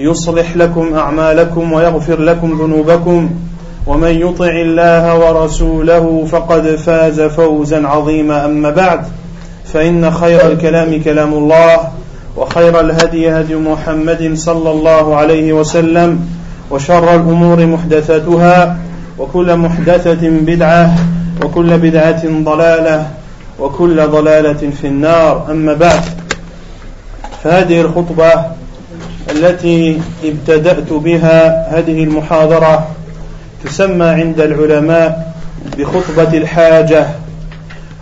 يصلح لكم أعمالكم ويغفر لكم ذنوبكم ومن يطع الله ورسوله فقد فاز فوزا عظيما. أما بعد فإن خير الكلام كلام الله وخير الهدي هدي محمد صلى الله عليه وسلم وشر الأمور محدثاتها وكل محدثة بدعة وكل بدعة ضلالة وكل ضلالة في النار. أما بعد فهذه الخطبة التي ابتدأت بها هذه المحاضرة تسمى عند العلماء بخطبة الحاجة.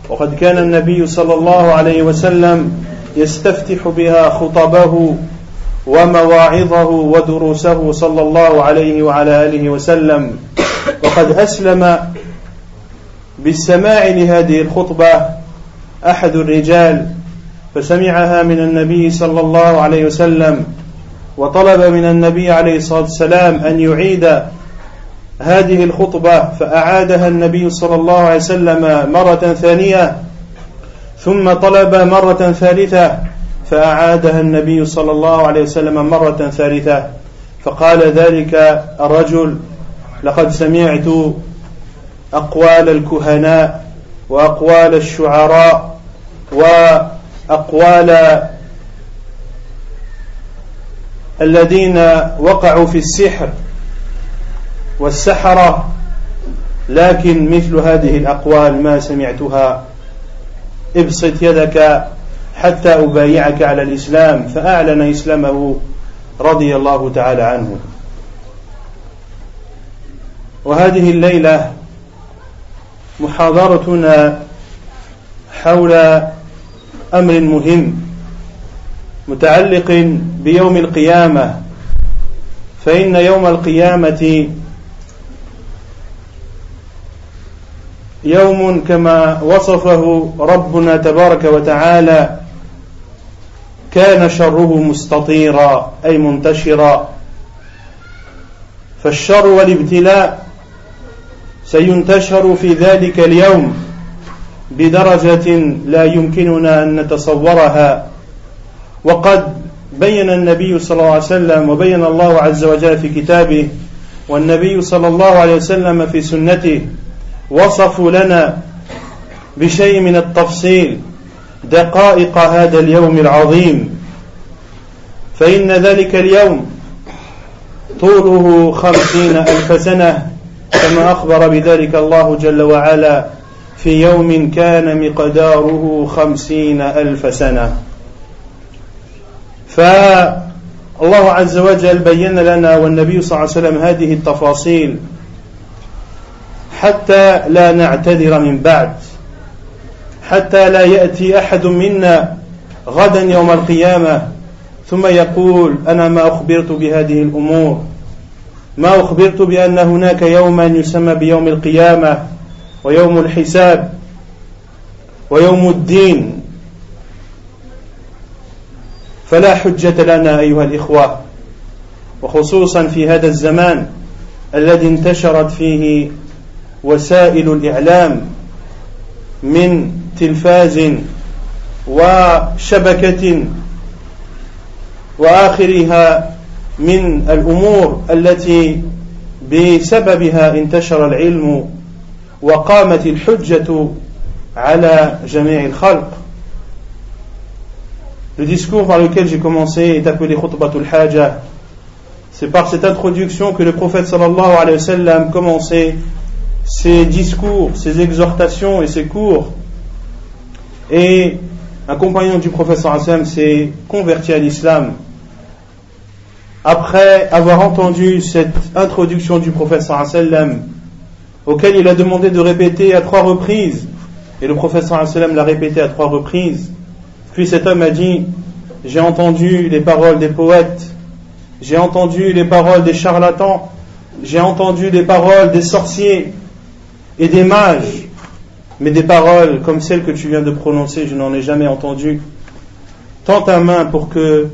وقد كان النبي صلى الله عليه وسلم يستفتح بها خطبه ومواعظه ودروسه صلى الله عليه وعلى آله وسلم. وقد أسلم بالسماع لهذه الخطبة أحد الرجال فسمعها من النبي صلى الله عليه وسلم. وطلب من النبي عليه الصلاة والسلام أن يعيد هذه الخطبة فأعادها النبي صلى الله عليه وسلم مرة ثانية ثم طلب مرة ثالثة فأعادها النبي صلى الله عليه وسلم مرة ثالثة. فقال ذلك الرجل لقد سمعت أقوال الكهناء وأقوال الشعراء وأقوال الذين وقعوا في السحر والسحرة لكن مثل هذه الأقوال ما سمعتها. ابسط يدك حتى أبايعك على الإسلام فأعلن إسلامه رضي الله تعالى عنه. وهذه الليلة محاضرتنا حول أمر مهم. متعلق بيوم القيامة فإن يوم القيامة يوم كما وصفه ربنا تبارك وتعالى كان شره مستطيرا أي منتشرا. فالشر والابتلاء سينتشر في ذلك اليوم بدرجة لا يمكننا أن نتصورها. وقد بين النبي صلى الله عليه وسلم وبين الله عز وجل في كتابه والنبي صلى الله عليه وسلم في سنته وصفوا لنا بشيء من التفصيل دقائق هذا اليوم العظيم. فإن ذلك اليوم طوله خمسين ألف سنة كما أخبر بذلك الله جل وعلا في يوم كان مقداره خمسين ألف سنة. فالله عز وجل بين لنا والنبي صلى الله عليه وسلم هذه التفاصيل حتى لا نعتذر من بعد حتى لا يأتي أحد منا غدا يوم القيامة ثم يقول أنا ما أخبرت بهذه الأمور ما أخبرت بأن هناك يوما يسمى بيوم القيامة ويوم الحساب ويوم الدين. فلا حجة لنا أيها الإخوة وخصوصا في هذا الزمان الذي انتشرت فيه وسائل الإعلام من تلفاز وشبكة وآخرها من الأمور التي بسببها انتشر العلم وقامت الحجة على جميع الخلق. Le discours par lequel j'ai commencé est appelé Khutbatul Haja. C'est par cette introduction que le prophète sallallahu alayhi wa sallam commençait ses discours, ses exhortations et ses cours. Et un compagnon du professeur Hassan s'est converti à l'islam après avoir entendu cette introduction du professeur sallam auquel il a demandé de répéter à trois reprises et le professeur sallam l'a répété à trois reprises puis cet homme a dit j'ai entendu les paroles des poètes j'ai entendu les paroles des charlatans j'ai entendu les paroles des sorciers et des mages mais des paroles comme celles que tu viens de prononcer je n'en ai jamais entendu tends ta main pour que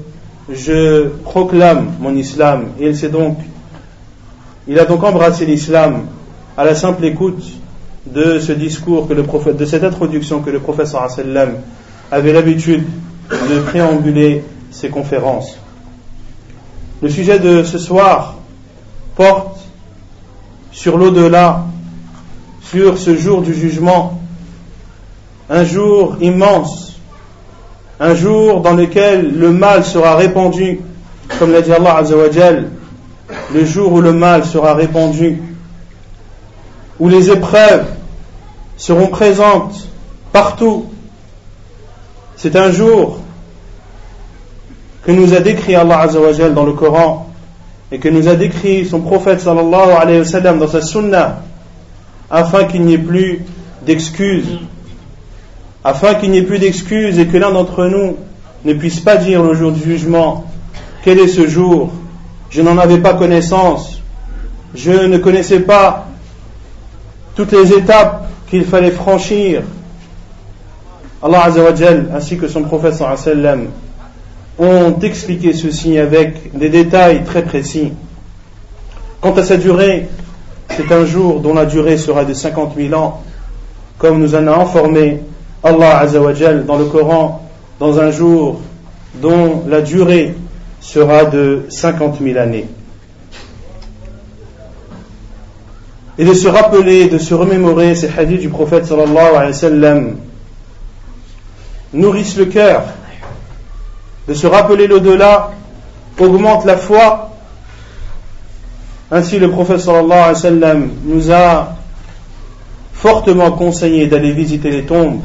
je proclame mon islam. Et il donc, il a donc embrassé l'islam à la simple écoute de ce discours que le prophète, de cette introduction que le professeur sallam avait l'habitude de préambuler ses conférences. Le sujet de ce soir porte sur l'au-delà, sur ce jour du jugement, un jour immense un jour dans lequel le mal sera répandu, comme l'a dit Allah Azzawajal, le jour où le mal sera répandu, où les épreuves seront présentes partout. C'est un jour que nous a décrit Allah Azzawajal dans le Coran et que nous a décrit son prophète sallallahu alayhi wa sallam dans sa sunnah afin qu'il n'y ait plus d'excuses. Afin qu'il n'y ait plus d'excuses et que l'un d'entre nous ne puisse pas dire le jour du jugement, quel est ce jour? Je n'en avais pas connaissance, je ne connaissais pas toutes les étapes qu'il fallait franchir. Allah Azzawajal ainsi que son prophète sallam ont expliqué ceci avec des détails très précis. Quant à sa durée, c'est un jour dont la durée sera de 50 000 ans, comme nous en a informé Allah Azzawajal dans le Coran dans un jour dont la durée sera de 50 000 années. Et de se rappeler, de se remémorer ces hadiths du prophète sallallahu alayhi wa sallam nourrissent le cœur. De se rappeler l'au-delà augmente la foi. Ainsi le prophète sallallahu alayhi wa sallam nous a fortement conseillé d'aller visiter les tombes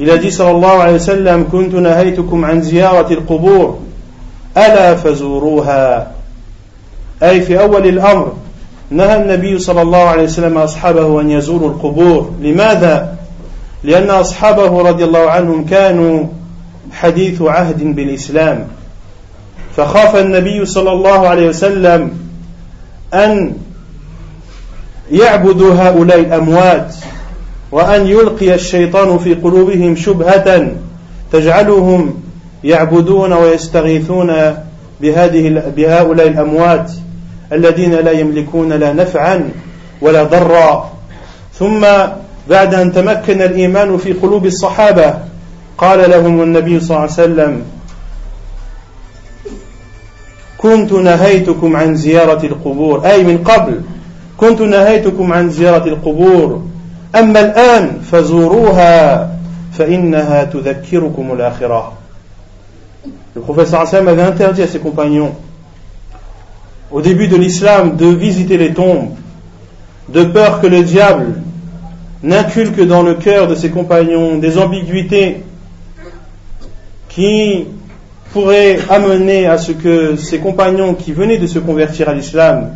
Il a dit صلى الله عليه وسلم كنت نهيتكم عن زيارة القبور ألا فزوروها أي في أول الأمر نهى النبي صلى الله عليه وسلم أصحابه أن يزوروا القبور لماذا؟ لأن أصحابه رضي الله عنهم كانوا حديث عهد بالإسلام. فخاف النبي صلى الله عليه وسلم أن يعبدوا هؤلاء الأموات وأن يلقي الشيطان في قلوبهم شبهة تجعلهم يعبدون ويستغيثون بهذه بهؤلاء الأموات الذين لا يملكون لا نفعا ولا ضرا. ثم بعد أن تمكن الإيمان في قلوب الصحابة قال لهم النبي صلى الله عليه وسلم كنت نهيتكم عن زيارة القبور. أي من قبل كنت نهيتكم عن زيارة القبور أما الآن فزوروها فإنها تذكركم الآخرة. Le professeur Hassan avait interdit à ses compagnons au début de l'islam de visiter les tombes de peur que le diable n'inculque dans le cœur de ses compagnons des ambiguïtés qui pourraient amener à ce que ses compagnons qui venaient de se convertir à l'islam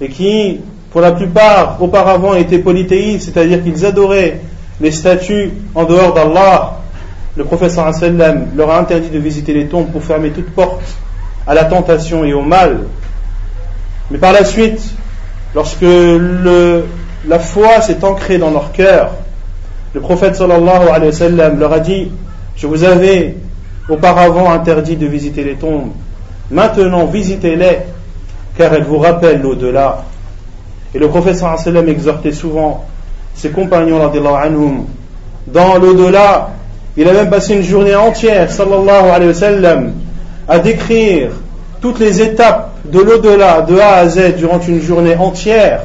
et qui pour la plupart, auparavant, étaient polythéistes, c'est-à-dire qu'ils adoraient les statues en dehors d'Allah. Le professeur sallam leur a interdit de visiter les tombes pour fermer toute porte à la tentation et au mal. Mais par la suite, lorsque le, la foi s'est ancrée dans leur cœur, le prophète sallallahu alayhi wa sallam leur a dit Je vous avais auparavant interdit de visiter les tombes, maintenant visitez-les, car elles vous rappellent l'au-delà. Et le professeur sallam exhortait souvent ses compagnons anhum, dans l'au-delà. Il a même passé une journée entière, sallallahu alayhi wa sallam, à décrire toutes les étapes de l'au-delà, de A à Z, durant une journée entière,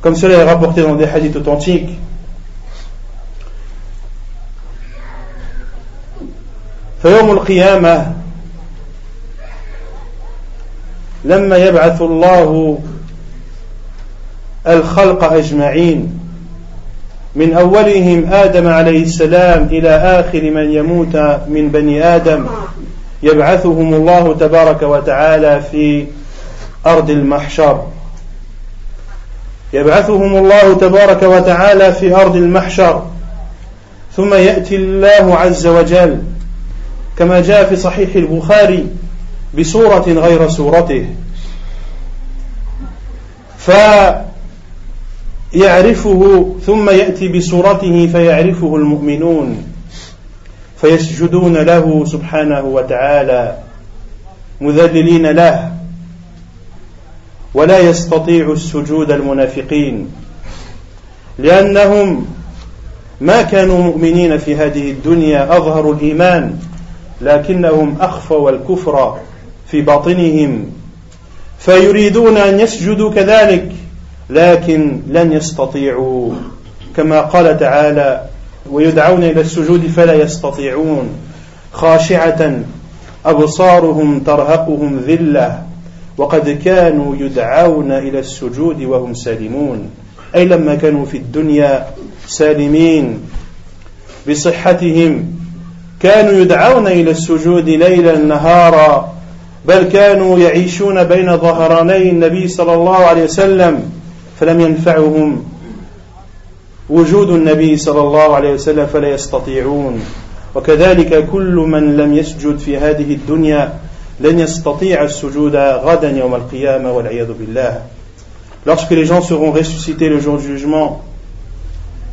comme cela est rapporté dans des hadiths authentiques. فيوم القيامة لما يبعث الله الخلق أجمعين من أولهم آدم عليه السلام إلى آخر من يموت من بني آدم يبعثهم الله تبارك وتعالى في أرض المحشر يبعثهم الله تبارك وتعالى في أرض المحشر ثم يأتي الله عز وجل كما جاء في صحيح البخاري بصورة غير صورته فيعرفه ثم يأتي بصورته فيعرفه المؤمنون فيسجدون له سبحانه وتعالى مذللين له. ولا يستطيع السجود المنافقين لأنهم ما كانوا مؤمنين في هذه الدنيا أظهروا الإيمان لكنهم أخفوا الكفر في باطنهم فيريدون أن يسجدوا كذلك لكن لن يستطيعوا. كما قال تعالى ويدعون إلى السجود فلا يستطيعون خاشعة أبصارهم ترهقهم ذلة. وقد كانوا يدعون إلى السجود وهم سالمون. أي لما كانوا في الدنيا سالمين. بصحتهم كانوا يدعون إلى السجود ليلا نهارا بل كانوا يعيشون بين ظهراني النبي صلى الله عليه وسلم فلم ينفعهم وجود النبي صلى الله عليه وسلم فلا يستطيعون. وكذلك كل من لم يسجد في هذه الدنيا لن يستطيع السجود غدا يوم القيامة والعياذ بالله lorsque les gens seront ressuscités le jour du jugement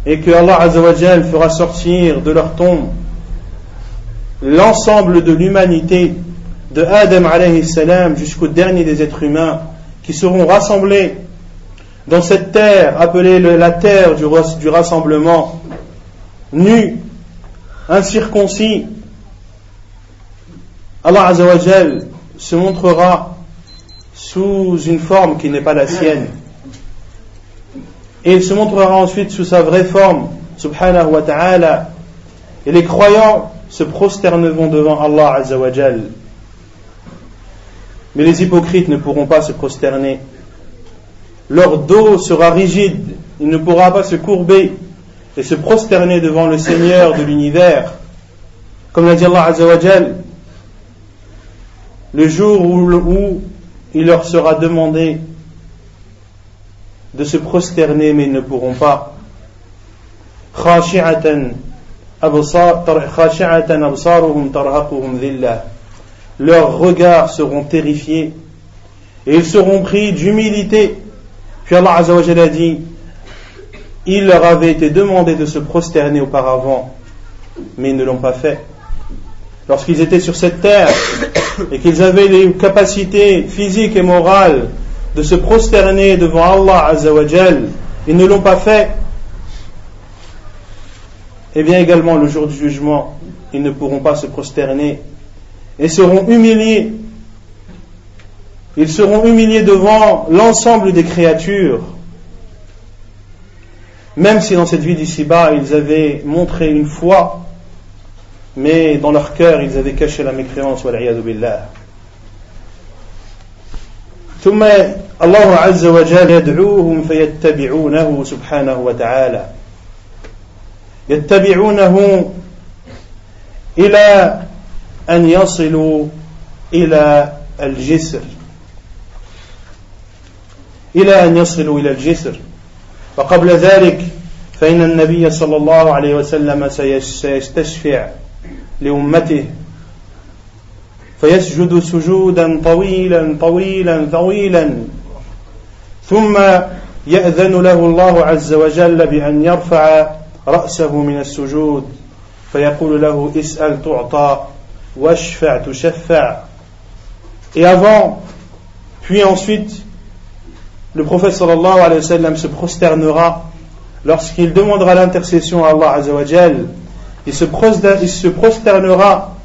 et que Allah Azzawajal fera sortir de leur tombe l'ensemble de l'humanité de Adam alayhi salam jusqu'au dernier des êtres humains qui seront rassemblés dans cette terre appelée la terre du, du rassemblement, nus, incirconcis, Allah Azzawajal se montrera sous une forme qui n'est pas la sienne. Et il se montrera ensuite sous sa vraie forme, subhanahu wa ta'ala. Et les croyants se prosterneront devant Allah Azzawajal. Mais les hypocrites ne pourront pas se prosterner. Leur dos sera rigide, il ne pourra pas se courber et se prosterner devant le Seigneur de l'univers. Comme l'a dit Allah Azzawajal, le jour où, il leur sera demandé de se prosterner, mais ils ne pourront pas. Leurs regards seront terrifiés et ils seront pris d'humilité. Puis Allah Azzawajal a dit il leur avait été demandé de se prosterner auparavant, mais ils ne l'ont pas fait. Lorsqu'ils étaient sur cette terre et qu'ils avaient les capacités physiques et morales de se prosterner devant Allah Azzawajal, ils ne l'ont pas fait. Et bien également le jour du jugement, ils ne pourront pas se prosterner et seront humiliés. Ils seront humiliés devant l'ensemble des créatures. Même si dans cette vie d'ici-bas, ils avaient montré une foi, mais dans leur cœur, ils avaient caché la mécréance, billah. ثم الله عز وجل يدعوهم فيتبعونه سبحانه وتعالى يتبعونه إلى أن يصلوا إلى الجسر إلى أن يصلوا إلى الجسر وقبل ذلك فإن النبي صلى الله عليه وسلم سيستشفع لأمته فيسجد سجودا طويلا طويلا طويلا ثم يأذن له الله عز وجل بأن يرفع رأسه من السجود فيقول له اسأل تعطى واشفع تشفع Et avant, puis ensuite, le prophète sallallahu alayhi wa sallam se prosternera lorsqu'il demandera l'intercession à Allah azawajal. Il se, prosternera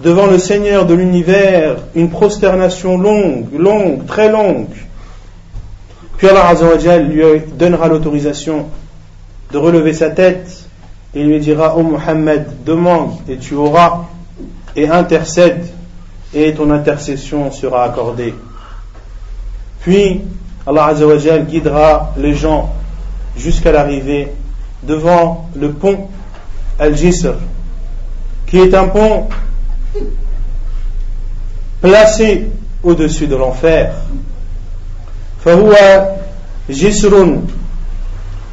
devant le Seigneur de l'univers, une prosternation longue, longue, très longue. Puis Allah azawajal lui donnera l'autorisation de relever sa tête et lui dira, oh Muhammad, demande et tu auras, et intercède et ton intercession sera accordée. Puis Allah Azzawajal guidera les gens jusqu'à l'arrivée devant le pont Al-Jisr, qui est un pont placé au-dessus de l'enfer. فهو جسر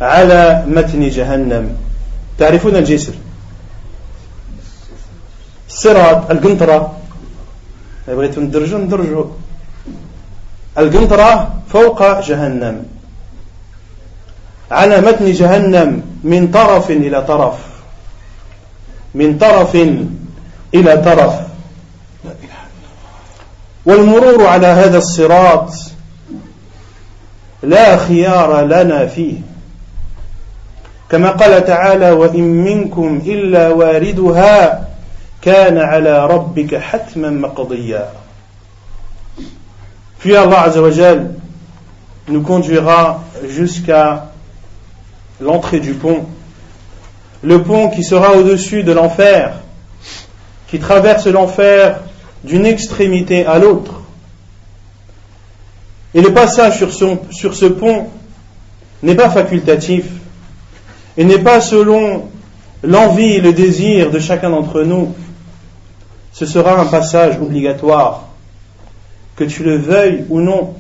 على متن جهنم تعرفون الجسر الصراط القنطرة بغيتوا ندرجوا ندرجوا القنطرة فوق جهنم على متن جهنم من طرف إلى طرف من طرف إلى طرف. والمرور على هذا الصراط لا خيار لنا فيه. كما قال تعالى وإن منكم إلا واردها كان على ربك حتما مقضيا. Puis Allah Azzawajal nous conduira jusqu'à l'entrée du pont. Le pont qui sera au-dessus de l'enfer, qui traverse l'enfer d'une extrémité à l'autre. Et le passage sur, ce pont n'est pas facultatif et n'est pas selon l'envie et le désir de chacun d'entre nous. Ce sera un passage obligatoire, que tu le veuilles ou non.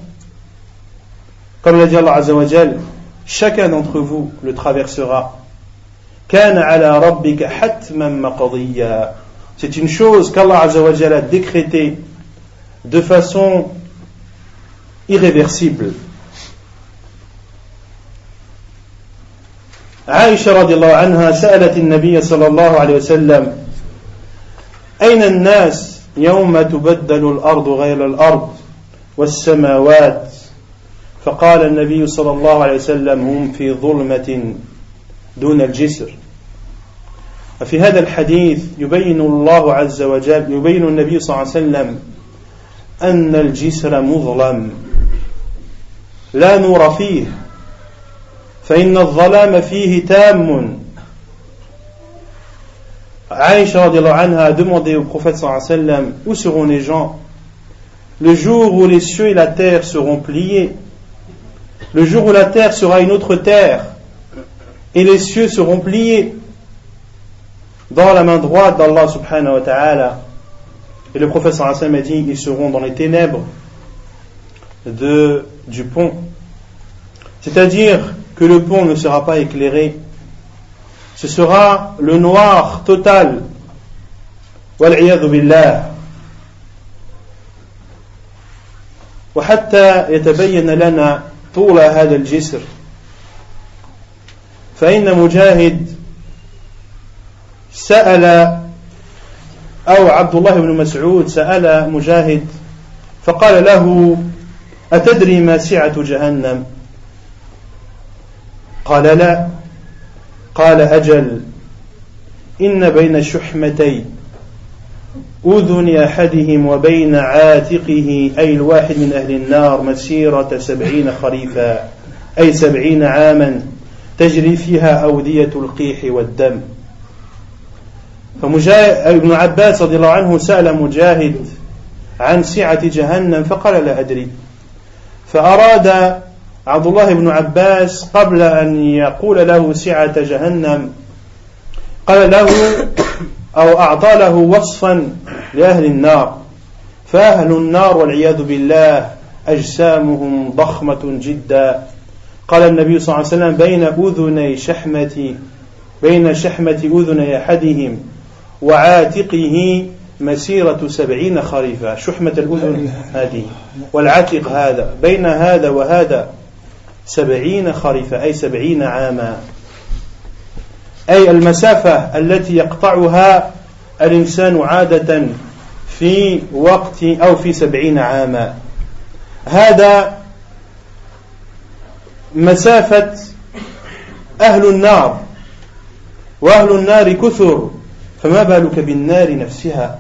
Comme l'a dit Allah Azzawajal, chacun d'entre vous le traversera. C'est une chose qu'Allah a décrétée de façon irréversible. عائشة رضي الله عنها سألت النبي صلى الله عليه وسلم أين الناس يوم تبدل الأرض غير الأرض والسماوات فقال النبي صلى الله عليه وسلم هم في ظلمة دون الجسر. وفي هذا الحديث يبين الله عز وجل يبين النبي صلى الله عليه وسلم أن الجسر مظلم. لا نور فيه. فإن الظلام فيه تام. عائشة رضي الله عنها demandé au prophète صلى الله عليه وسلم où seront les gens? Le jour où les cieux et la terre seront pliés. Le jour où la terre sera une autre terre. et les cieux seront pliés dans la main droite d'Allah subhanahu wa ta'ala. Et le prophète sallam a dit ils seront dans les ténèbres de, du pont. C'est-à-dire que le pont ne sera pas éclairé. Ce sera le noir total. والعياذ بالله وحتى يتبين لنا طول هذا الجسر فإن مجاهد سأل أو عبد الله بن مسعود سأل مجاهد فقال له أتدري ما سعة جهنم؟ قال لا. قال أجل إن بين شحمتي أذن أحدهم وبين عاتقه أي الواحد من أهل النار مسيرة سبعين خريفا أي سبعين عاما. تجري فيها أودية القيح والدم. فابن عباس رضي الله عنه سأل مجاهد عن سعة جهنم فقال لا أدري. فأراد عبد الله بن عباس قبل أن يقول له سعة جهنم قال له أو أعطى له وصفا لأهل النار. فأهل النار والعياذ بالله أجسامهم ضخمة جدا. قال النبي صلى الله عليه وسلم بين أذني شحمة بين شحمة أذني أحدهم وعاتقه مسيرة سبعين خريفا شحمة الأذن هذه والعاتق هذا بين هذا وهذا سبعين خريفا أي سبعين عاما. أي المسافة التي يقطعها الإنسان عادة في وقت أو في سبعين عاما. هذا مسافة أهل النار وأهل النار كثر فما بالك بالنار نفسها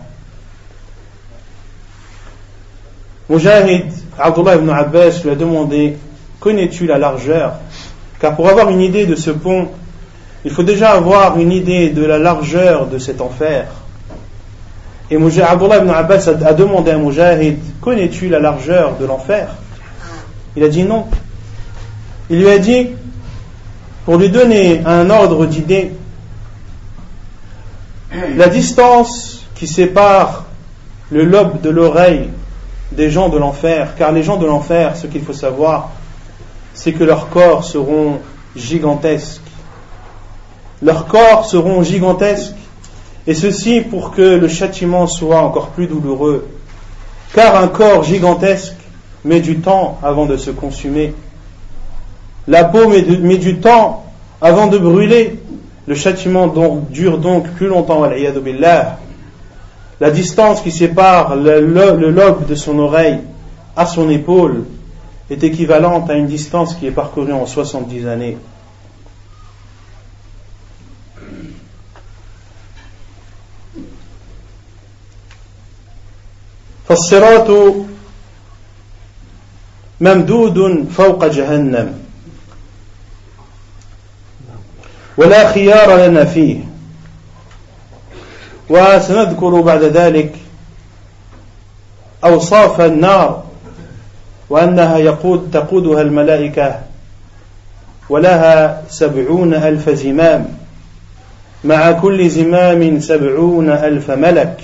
مجاهد عبد الله بن عباس lui a demandé Connais-tu la largeur Car pour avoir une idée de ce pont, il faut déjà avoir une idée de la largeur de cet enfer. Et Abdullah ibn Abbas a demandé à Mujahid Connais-tu la largeur de l'enfer Il a dit non. Il lui a dit, pour lui donner un ordre d'idée, la distance qui sépare le lobe de l'oreille des gens de l'enfer, car les gens de l'enfer, ce qu'il faut savoir, c'est que leurs corps seront gigantesques. Leurs corps seront gigantesques, et ceci pour que le châtiment soit encore plus douloureux, car un corps gigantesque met du temps avant de se consumer. La peau met, du temps avant de brûler. Le châtiment dure donc plus longtemps, la distance qui sépare le, lobe de son oreille à son épaule est équivalente à une distance qui est parcourue en 70 années. فالصراط ممدود فوق جهنم ولا خيار لنا فيه. وسنذكر بعد ذلك أوصاف النار وأنها يقود تقودها الملائكة ولها سبعون ألف زمام. مع كل زمام سبعون ألف ملك.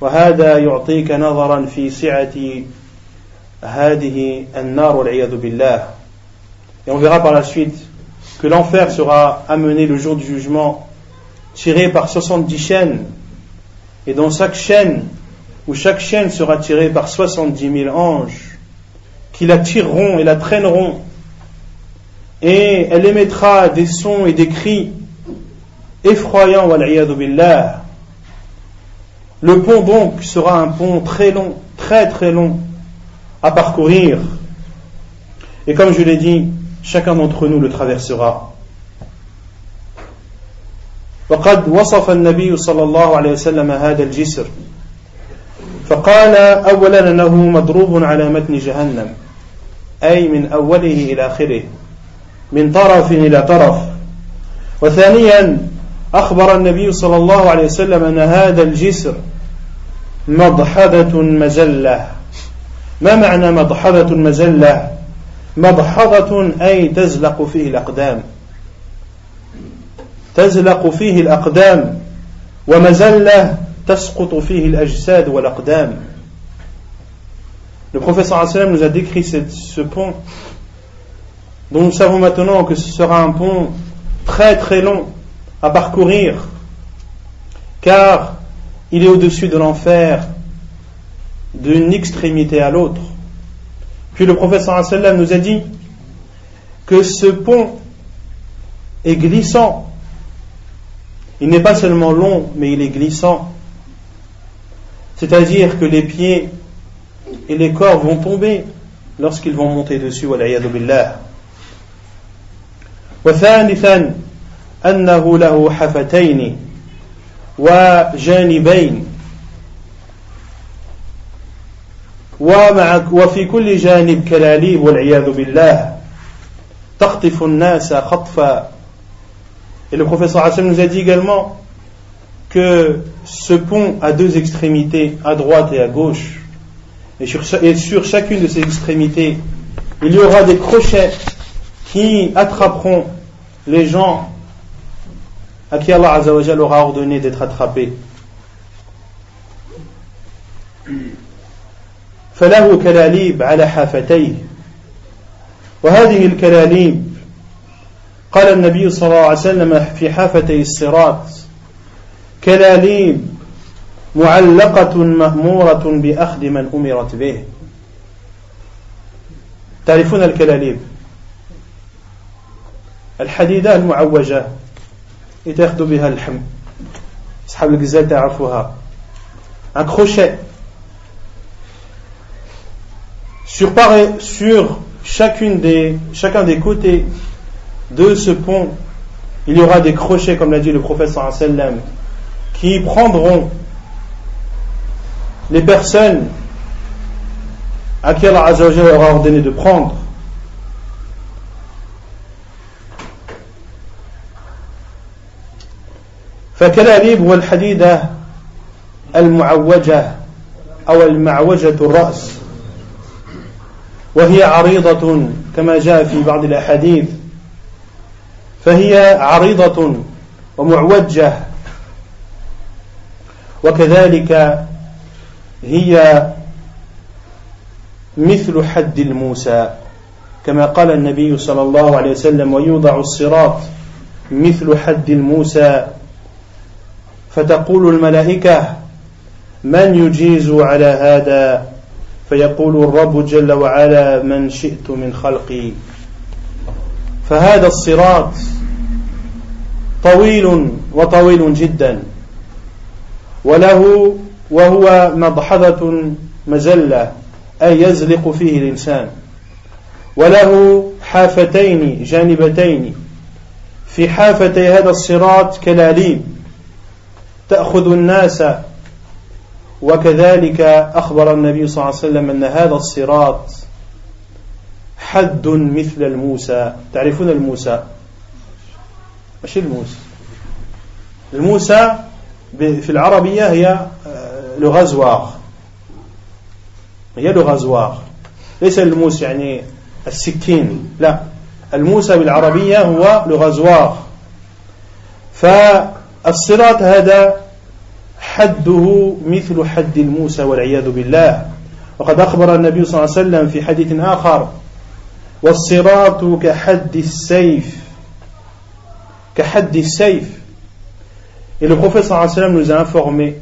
وهذا يعطيك نظرا في سعة هذه النار والعياذ بالله. Et on verra par la suite que l'enfer sera amené le jour du jugement tiré par 70 chaînes, et dans chaque chaîne, où chaque chaîne sera tirée par 70 000 anges, qui la tireront et la traîneront, et elle émettra des sons et des cris effroyants, billah. Le pont donc sera un pont très long, très très long à parcourir. Et comme je l'ai dit, chacun d'entre nous le traversera. وقد وصف النبي صلى الله عليه وسلم هذا الجسر. فقال أولا أنه مضروب على متن جهنم أي من أوله إلى آخره من طرف إلى طرف. وثانيا أخبر النبي صلى الله عليه وسلم أن هذا الجسر مضحضة مزلة ما معنى مضحضة مزلة مضحضة أي تزلق فيه الأقدام تزلق فيه الأقدام ومزلة تسقط فيه الأجساد والأقدام Le professeur sallam nous a décrit ce pont dont nous savons maintenant que ce sera un pont très très long à parcourir car il est au-dessus de l'enfer d'une extrémité à l'autre. Puis le professeur sallam nous a dit que ce pont est glissant il n'est pas seulement long, mais il est glissant. C'est-à-dire que les pieds et les corps vont tomber lorsqu'ils vont monter dessus, والعياذ بالله. وثالثا أنه له حفتين وجانبين ومع وفي كل جانب كلاليب والعياذ بالله تخطف الناس خطفا Et le professeur Hassan nous a dit également que ce pont a deux extrémités, à droite et à gauche. Et sur, chacune de ces extrémités, il y aura des crochets qui attraperont les gens à qui Allah aura ordonné d'être attrapés. فله كلاليب على حافتيه. وهذه الكلاليب قال النبي صلى الله عليه وسلم في حافتي الصراط كلاليب معلقة مأمورة بأخذ من أمرت به. تعرفون الكلاليب؟ الحديدة المعوجة يتاخذ بها اللحم أصحاب الجزال تعرفوها. Un sur, sur chacune des, chacun des côtés de ce pont, il y aura des crochets, comme l'a dit le professeur sallam, qui prendront les personnes à qui Allah aura ordonné de prendre. فكلاليب والحديدة المعوجة أو المعوجة الرأس وهي عريضة كما جاء في بعض الأحاديث. فهي عريضة ومعوجة. وكذلك هي مثل حد الموسى كما قال النبي صلى الله عليه وسلم ويوضع الصراط مثل حد الموسى فتقول الملائكة من يجيز على هذا؟ فيقول الرب جل وعلا من شئت من خلقي. فهذا الصراط طويل وطويل جدا. وله وهو مضحضة مزلة أي يزلق فيه الإنسان. وله حافتين جانبتين. في حافتي هذا الصراط كلاليب تأخذ الناس وكذلك أخبر النبي صلى الله عليه وسلم أن هذا الصراط حد مثل الموسى. تعرفون الموسى؟ مش الموسى. الموسى في العربية هي لو غزوار هي لو غزوار ليس الموس يعني السكين. لا. الموسى بالعربية هو لو غزوار فالصراط هذا حده مثل حد الموسى والعياذ بالله وقد أخبر النبي صلى الله عليه وسلم في حديث آخر والصراط كحد السيف كحد السيف Et le prophète sallallahu alayhi wa sallam nous a informé,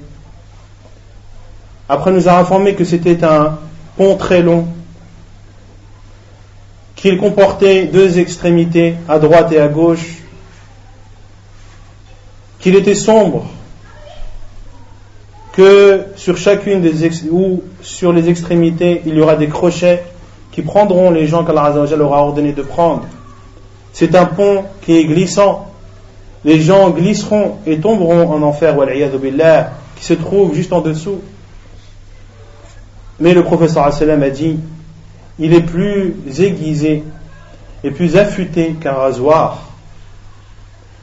après nous a informé que c'était un pont très long, qu'il comportait deux extrémités, à droite et à gauche, qu'il était sombre, que sur chacune des ou sur les extrémités, il y aura des crochets qui prendront les gens qu'Allah aura ordonné de prendre. C'est un pont qui est glissant. Les gens glisseront et tomberont en enfer, billah, qui se trouve juste en dessous. Mais le professeur a dit il est plus aiguisé et plus affûté qu'un rasoir.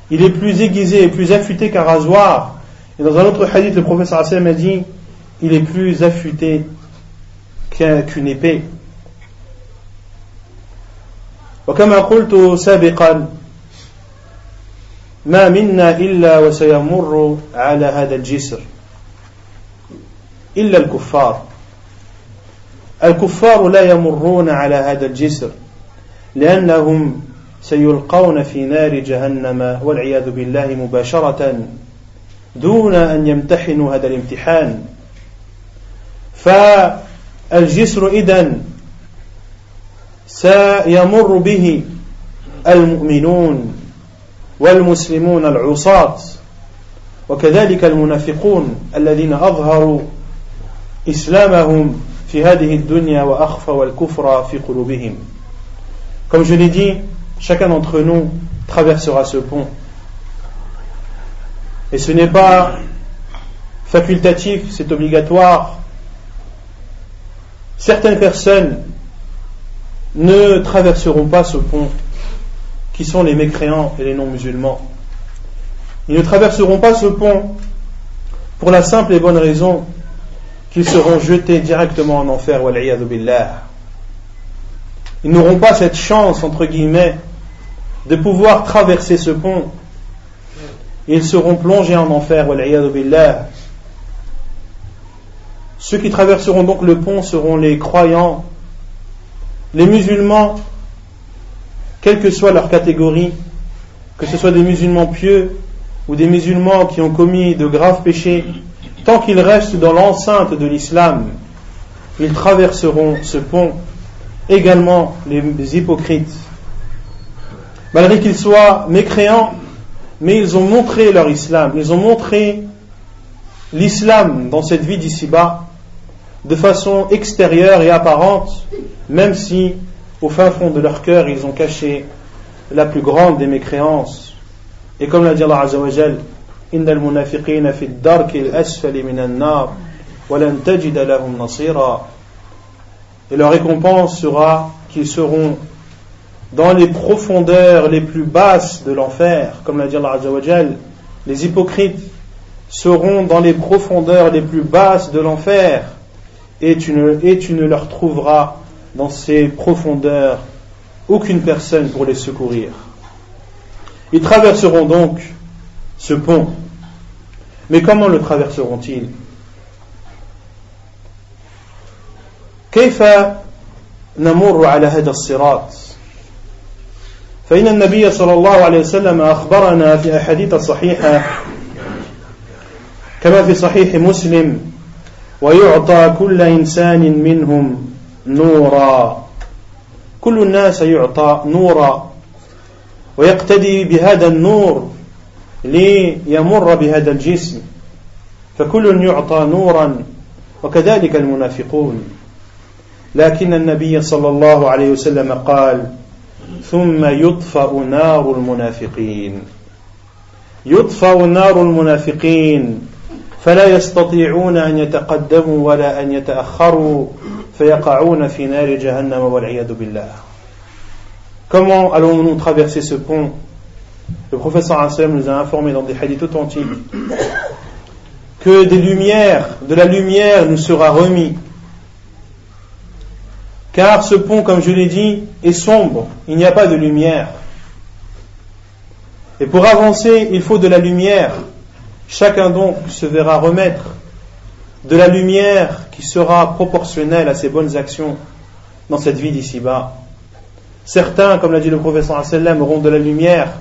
Il est plus aiguisé et plus affûté qu'un rasoir et dans un autre hadith, le professeur Hassan a dit il est plus affûté qu'une épée. وكما قلت سابقا ما منا إلا وسيمر على هذا الجسر إلا الكفار الكفار لا يمرون على هذا الجسر لأنهم سيلقون في نار جهنم والعياذ بالله مباشرة دون أن يمتحنوا هذا الامتحان. فالجسر إذن سيمر به المؤمنون والمسلمون العصاة. وكذلك المنافقون الذين أظهروا إسلامهم في هذه الدنيا وأخفوا الكفر في قلوبهم. Comme je l'ai dit, chacun d'entre nous traversera ce pont. Et ce n'est pas facultatif, c'est obligatoire. Certaines personnes ne traverseront pas ce pont, qui sont les mécréants et les non-musulmans. Ils ne traverseront pas ce pont pour la simple et bonne raison qu'ils seront jetés directement en enfer. Ils n'auront pas cette chance, entre guillemets, de pouvoir traverser ce pont ils seront plongés en enfer. Ceux qui traverseront donc le pont seront les croyants, les musulmans, quelle que soit leur catégorie, que ce soit des musulmans pieux ou des musulmans qui ont commis de graves péchés, tant qu'ils restent dans l'enceinte de l'islam, ils traverseront ce pont. Également les hypocrites, malgré qu'ils soient mécréants, mais ils ont montré leur islam, ils ont montré l'islam dans cette vie d'ici-bas de façon extérieure et apparente, même si au fin fond de leur cœur ils ont caché la plus grande des mécréances. Et comme l'a dit Allah Azzawajal, Et leur récompense sera qu'ils seront dans les profondeurs les plus basses de l'enfer, comme l'a dit Allah Azzawajal, les hypocrites seront dans les profondeurs les plus basses de l'enfer, et tu, ne, et tu ne leur trouveras dans ces profondeurs aucune personne pour les secourir. Ils traverseront donc ce pont. Mais comment le traverseront-ils كيف نمر على هذا الصراط فإن النبي صلى الله عليه وسلم أخبرنا في أحاديث صحيحة كما في صحيح مسلم ويعطى كل إنسان منهم نورا. كل الناس يعطى نورا ويقتدي بهذا النور ليمر بهذا الجسم. فكل يعطى نورا وكذلك المنافقون. لكن النبي صلى الله عليه وسلم قال ثم يطفأ نار المنافقين يطفأ نار المنافقين فلا يستطيعون أن يتقدموا ولا أن يتأخروا فيقعون في نار جهنم والعياذ بالله Comment allons-nous traverser ce pont Le professeur Hassan nous a informé dans des hadiths authentiques que des lumières, de la lumière nous sera remis. Car ce pont, comme je l'ai dit, est sombre, il n'y a pas de lumière. Et pour avancer, il faut de la lumière. Chacun donc se verra remettre de la lumière qui sera proportionnelle à ses bonnes actions dans cette vie d'ici-bas. Certains, comme l'a dit le professeur auront de la lumière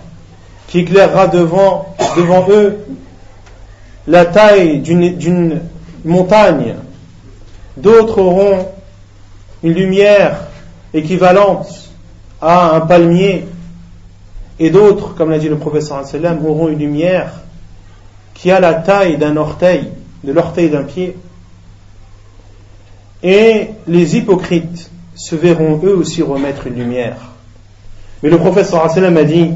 qui éclairera devant eux la taille d'une montagne. D'autres auront une lumière équivalente à un palmier. Et d'autres, comme l'a dit le professeur auront une lumière qui a la taille d'un orteil, de l'orteil d'un pied. Et les hypocrites se verront eux aussi remettre une lumière. Mais le professeur a dit,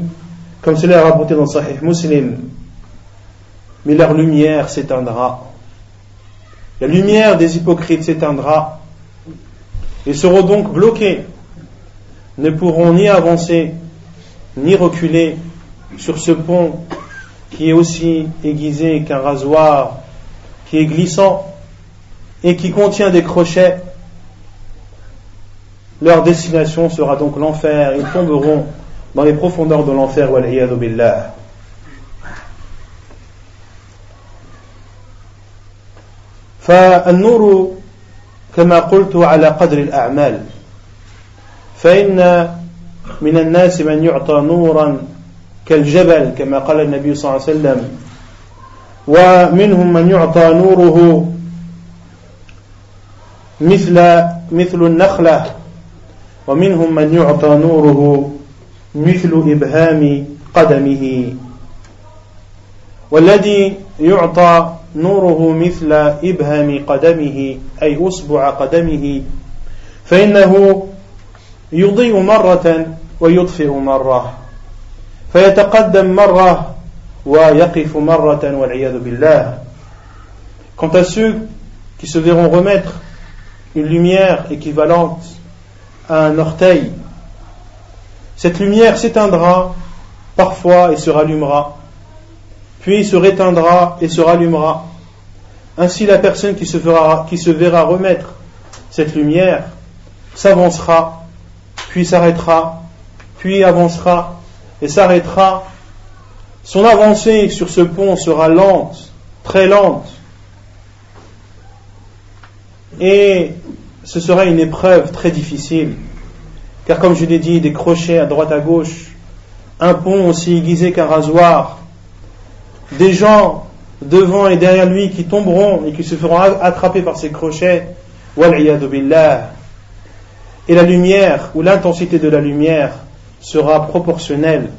comme cela est rapporté dans Sahih Muslim, mais leur lumière s'éteindra. La lumière des hypocrites s'éteindra. Ils seront donc bloqués, ne pourront ni avancer, ni reculer sur ce pont qui est aussi aiguisé qu'un rasoir, qui est glissant et qui contient des crochets leur destination sera donc l'enfer. Ils tomberont dans les profondeurs de l'enfer. billah. فالنور كما قلت على قدر الأعمال. فإن من الناس من يعطى نورا كالجبل كما قال النبي صلى الله عليه وسلم ومنهم من يعطى نوره مثل مثل النخلة ومنهم من يعطى نوره مثل إبهام قدمه. والذي يعطى نوره مثل إبهام قدمه أي أصبع قدمه فإنه يضيء مرة ويطفئ مرة فيتقدم مرة ويقف مرة والعياذ بالله Quant à ceux qui se verront remettre une lumière équivalente à un orteil. Cette lumière s'éteindra parfois et se rallumera, puis se réteindra et se rallumera. Ainsi la personne qui se, qui se verra remettre cette lumière s'avancera, puis s'arrêtera, puis avancera et s'arrêtera. Son avancée sur ce pont sera lente, très lente. Et ce sera une épreuve très difficile. Car comme je l'ai dit, des crochets à droite à gauche, un pont aussi aiguisé qu'un rasoir, des gens devant et derrière lui qui tomberont et qui se feront attraper par ces crochets, billah. Et la lumière ou l'intensité de la lumière sera proportionnelle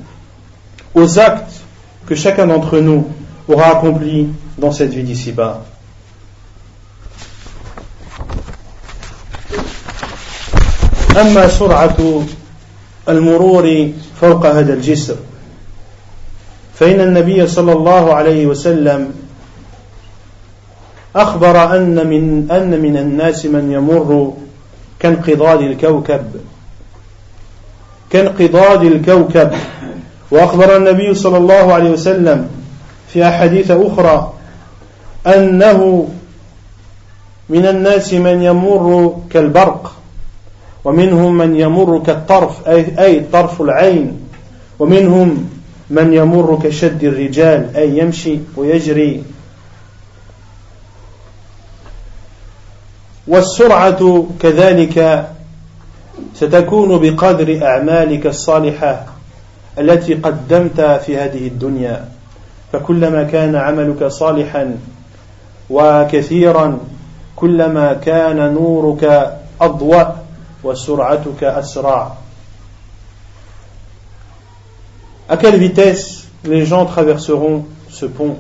aux actes que chacun d'entre nous aura accomplis dans cette vie d'ici-bas. أما سرعة المرور فوق هذا الجسر فإن النبي صلى الله عليه وسلم أخبر أن من أن من الناس من يمر كانقضاض الكوكب. كانقضاض الكوكب. وأخبر النبي صلى الله عليه وسلم في أحاديث أخرى أنه من الناس من يمر كالبرق ومنهم من يمر كالطرف أي, أي طرف العين ومنهم من يمر كشد الرجال أي يمشي ويجري. والسرعة كذلك ستكون بقدر أعمالك الصالحة التي قدمت في هذه الدنيا. فكلما كان عملك صالحا وكثيرا كلما كان نورك أضوأ وسرعتك أسرع. À quelle vitesse les gens traverseront ce pont?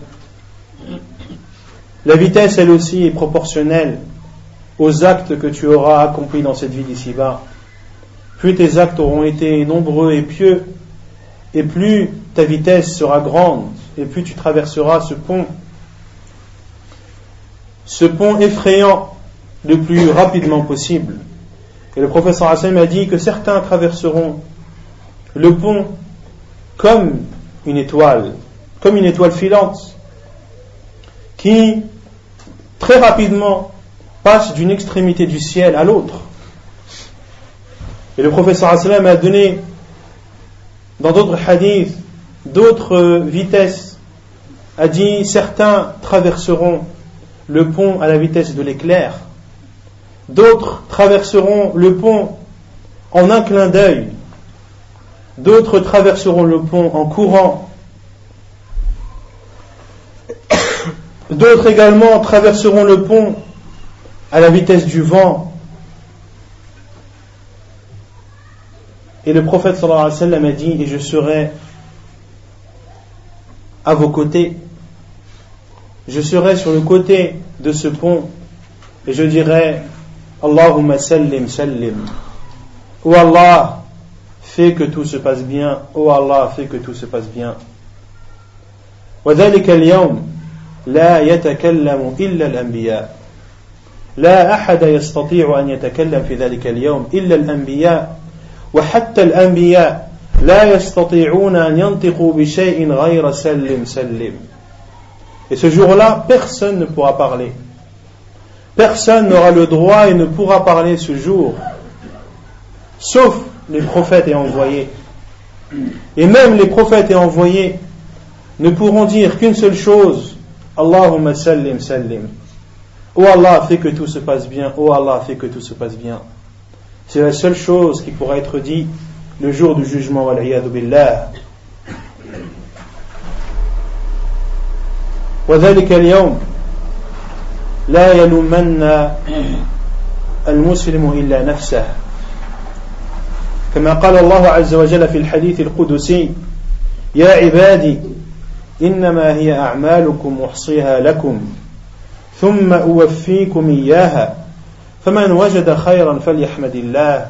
La vitesse, elle aussi, est proportionnelle aux actes que tu auras accomplis dans cette vie d'ici-bas. Plus tes actes auront été nombreux et pieux, et plus ta vitesse sera grande, et plus tu traverseras ce pont. Ce pont effrayant le plus rapidement possible. Et le professeur Hassan a dit que certains traverseront le pont comme une étoile, comme une étoile filante, qui très rapidement passe d'une extrémité du ciel à l'autre. Et le professeur Hassan a donné dans d'autres hadiths d'autres vitesses, a dit certains traverseront le pont à la vitesse de l'éclair, d'autres traverseront le pont en un clin d'œil, d'autres traverseront le pont en courant, d'autres également traverseront le pont à la vitesse du vent. Et le prophète sallallahu alayhi wa sallam a dit, et je serai à vos côtés, je serai sur le côté de ce pont et je dirai Allahumma sallim sallim. Oh Allah, fais que tout se passe bien. Oh Allah, fais que tout se passe bien. وذلك اليوم لا يتكلم إلا الأنبياء لا أحد يستطيع أن يتكلم في ذلك اليوم إلا الأنبياء وحتى الأنبياء لا يستطيعون أن ينطقوا بشيء غير سلم سلم Et ce jour-là, personne ne pourra parler. Personne n'aura le droit et ne pourra parler ce jour, sauf les prophètes et envoyés. Et même les prophètes et envoyés ne pourront dire qu'une seule chose Allahumma sallim sallim. Oh Allah, fais que tout se passe bien. Oh Allah, fais que tout se passe bien. C'est la seule chose qui pourra être dit le jour du jugement. Wal billah. وذلك اليوم لا يلومن المسلم إلا نفسه كما قال الله عز وجل في الحديث القدسي يا عبادي إنما هي أعمالكم أحصيها لكم ثم أوفيكم إياها فمن وجد خيرا فليحمد الله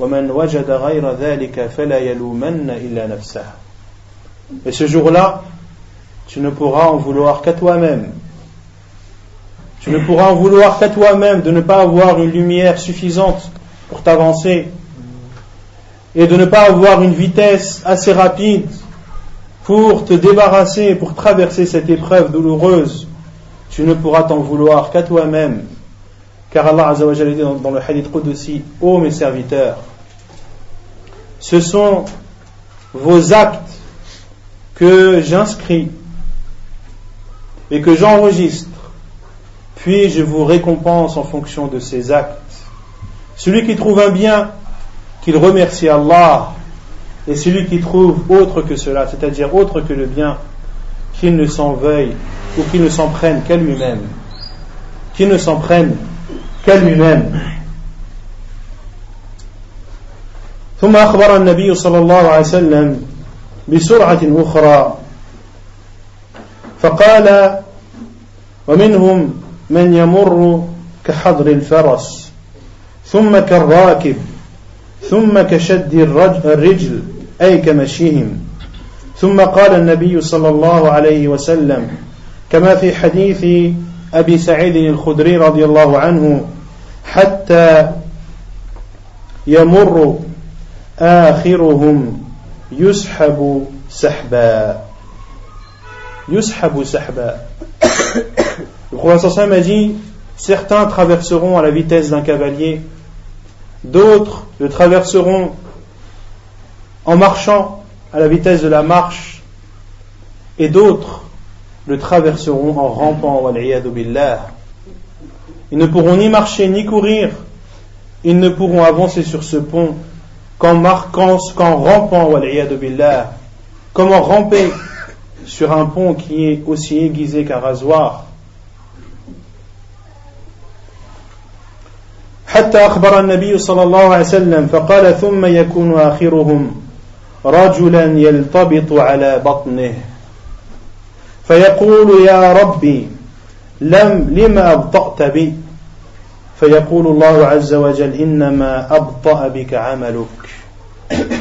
ومن وجد غير ذلك فلا يلومن إلا نفسه Et ce jour-là, tu ne pourras en vouloir qu'à toi-même. Tu ne pourras en vouloir qu'à toi-même de ne pas avoir une lumière suffisante pour t'avancer et de ne pas avoir une vitesse assez rapide pour te débarrasser, pour traverser cette épreuve douloureuse. Tu ne pourras t'en vouloir qu'à toi-même. Car Allah a dit dans le hadith Qudsi, ô mes serviteurs, ce sont vos actes que j'inscris et que j'enregistre, puis je vous récompense en fonction de ces actes. Celui qui trouve un bien, qu'il remercie Allah, et celui qui trouve autre que cela, c'est-à-dire autre que le bien, qu'il ne s'en veuille ou qu'il ne s'en prenne qu'à lui-même, qu'il ne s'en prenne qu'à lui-même. ثم أخبر النبي صلى الله عليه وسلم بسرعة أخرى فقال ومنهم من يمر كحضر الفرس ثم كالراكب ثم كشد الرجل أي كمشيهم ثم قال النبي صلى الله عليه وسلم كما في حديث أبي سعيد الخدري رضي الله عنه حتى يمر آخرهم يسحب سحبا Yushabu sahba. Le Sam a dit certains traverseront à la vitesse d'un cavalier d'autres le traverseront en marchant à la vitesse de la marche, et d'autres le traverseront en rampant. Ils ne pourront ni marcher ni courir, ils ne pourront avancer sur ce pont qu'en marquant, qu'en rampant. Comment ramper sur un pont qui est aussi aiguisé qu'un rasoir? حتى أخبر النبي صلى الله عليه وسلم فقال ثم يكون آخرهم رجلا يلتبط على بطنه. فيقول يا ربي لم لما أبطأت بي؟ فيقول الله عز وجل إنما أبطأ بك عملك.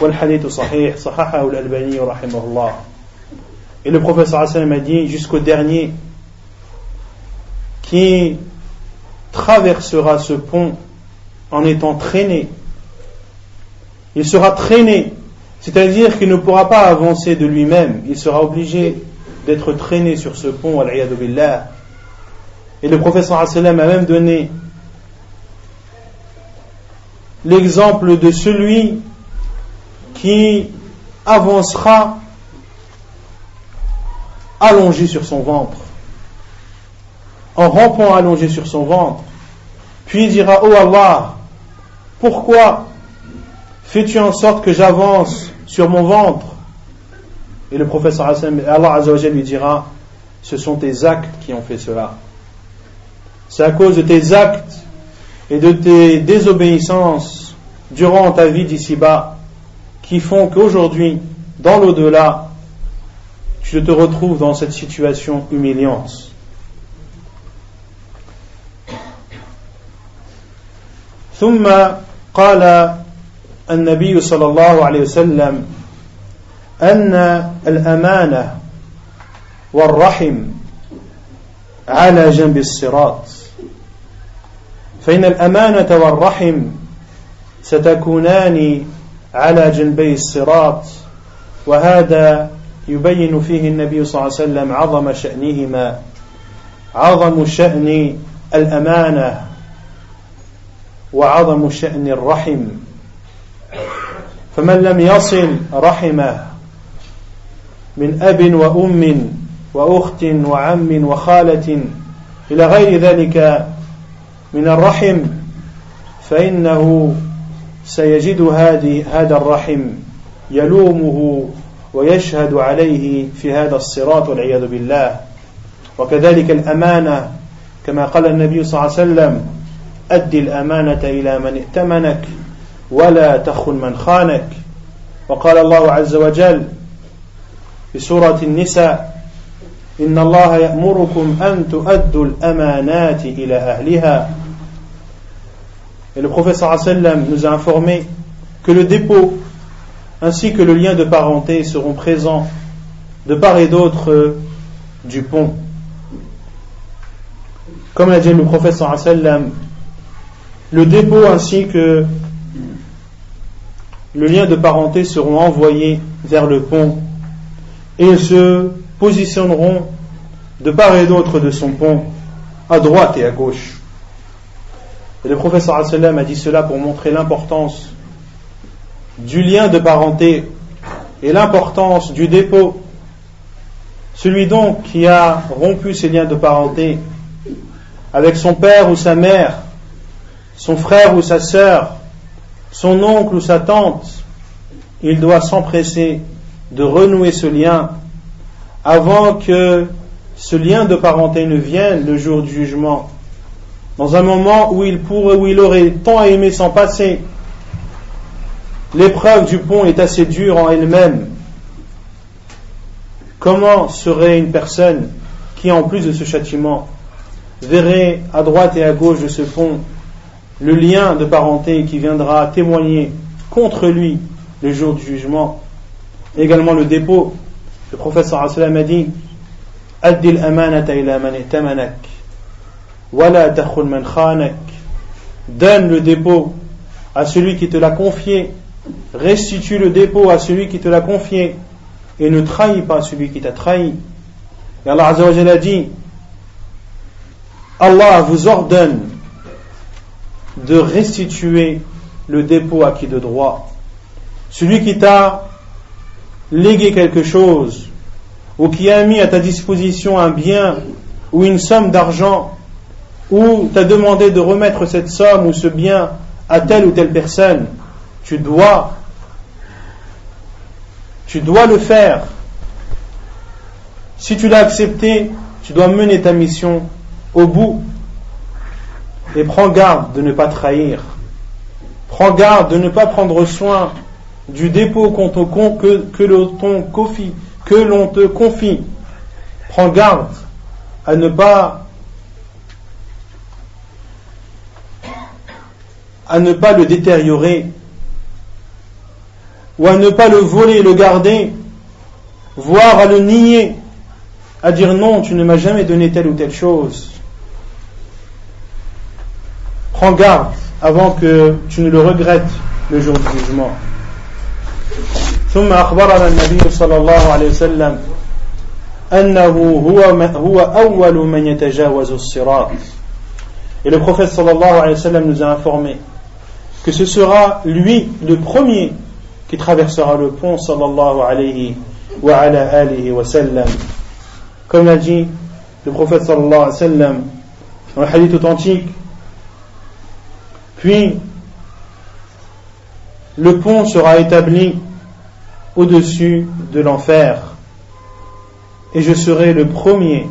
والحديث صحيح صححه الألباني رحمه الله. Et le professeur Hassan a dit jusqu'au dernier qui traversera ce pont en étant traîné. Il sera traîné, c'est-à-dire qu'il ne pourra pas avancer de lui-même. Il sera obligé d'être traîné sur ce pont, billah. Et le professeur a même donné l'exemple de celui qui avancera allongé sur son ventre, en rampant allongé sur son ventre, puis il dira, oh Allah, pourquoi fais-tu en sorte que j'avance sur mon ventre? Et le professeur Allah Azzawajal lui dira, ce sont tes actes qui ont fait cela. C'est à cause de tes actes et de tes désobéissances durant ta vie d'ici-bas qui font qu'aujourd'hui, dans l'au-delà, tu te retrouves dans cette situation humiliante. قال النبي صلى الله عليه وسلم أن الأمانة والرحم على جنب الصراط. فإن الأمانة والرحم ستكونان على جنبي الصراط وهذا يبين فيه النبي صلى الله عليه وسلم عظم شأنهما عظم شأن الأمانة وعظم شأن الرحم. فمن لم يصل رحمه من أب وأم وأخت وعم وخالة إلى غير ذلك من الرحم فإنه سيجد هذه هذا الرحم يلومه ويشهد عليه في هذا الصراط والعياذ بالله. وكذلك الأمانة كما قال النبي صلى الله عليه وسلم أد الأمانة إلى من ائتمنك ولا تخن من خانك وقال الله عز وجل في سورة النساء إن الله يأمركم أن تؤدوا الأمانات إلى أهلها Et le prophète sallam nous a informé que le dépôt ainsi que le lien de parenté seront présents de part et d'autre du pont. Comme l'a dit le prophète sallam, le dépôt ainsi que le lien de parenté seront envoyés vers le pont et se positionneront de part et d'autre de son pont, à droite et à gauche. Le professeur a dit cela pour montrer l'importance du lien de parenté et l'importance du dépôt. Celui donc qui a rompu ses liens de parenté avec son père ou sa mère son frère ou sa sœur, son oncle ou sa tante, il doit s'empresser de renouer ce lien avant que ce lien de parenté ne vienne le jour du jugement, dans un moment où il pourrait, où il aurait tant aimé s'en passer. L'épreuve du pont est assez dure en elle-même. Comment serait une personne qui, en plus de ce châtiment, verrait à droite et à gauche de ce pont le lien de parenté qui viendra témoigner contre lui le jour du jugement. Également le dépôt. Le professeur sallam a dit Addil amanata ila man Wala man khanak. Donne le dépôt à celui qui te l'a confié. Restitue le dépôt à celui qui te l'a confié. Et ne trahis pas celui qui t'a trahi. Et Allah a dit Allah vous ordonne de restituer le dépôt acquis de droit. Celui qui t'a légué quelque chose ou qui a mis à ta disposition un bien ou une somme d'argent ou t'a demandé de remettre cette somme ou ce bien à telle ou telle personne, tu dois tu dois le faire. Si tu l'as accepté, tu dois mener ta mission au bout. Et prends garde de ne pas trahir. Prends garde de ne pas prendre soin du dépôt que, que l'on que l'on te confie. Prends garde à ne pas à ne pas le détériorer ou à ne pas le voler, le garder, voire à le nier, à dire non, tu ne m'as jamais donné telle ou telle chose Prends garde avant que tu ne le regrettes le jour du jugement. ثم أخبرنا النبي صلى الله عليه وسلم أنه هو هو أول من يتجاوز الصراط Et le prophète sallallahu alayhi wa sallam nous a informé que ce sera lui le premier qui traversera le pont sallallahu alayhi wa ala alihi wa sallam. Comme l'a dit le prophète sallallahu alayhi wa sallam dans le hadith authentique, puis le pont sera établi au-dessus de l'enfer et je serai le premier,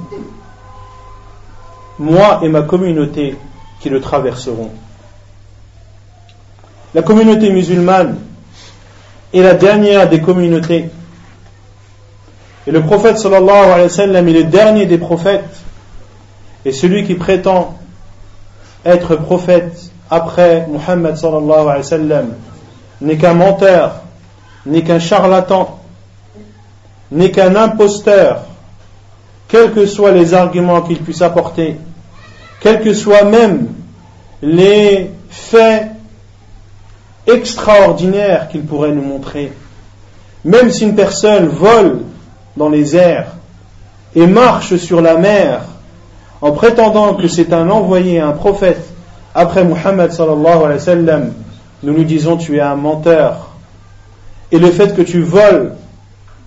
moi et ma communauté, qui le traverseront. La communauté musulmane est la dernière des communautés. Et le prophète sallallahu alayhi wa sallam est le dernier des prophètes. Et celui qui prétend être prophète après Muhammad sallallahu alayhi wa sallam n'est qu'un menteur, n'est qu'un charlatan, n'est qu'un imposteur, quels que soient les arguments qu'il puisse apporter, quels que soient même les faits extraordinaire qu'il pourrait nous montrer. Même si une personne vole dans les airs et marche sur la mer en prétendant que c'est un envoyé, un prophète, après Muhammad sallallahu alayhi wa sallam, nous nous disons tu es un menteur. Et le fait que tu voles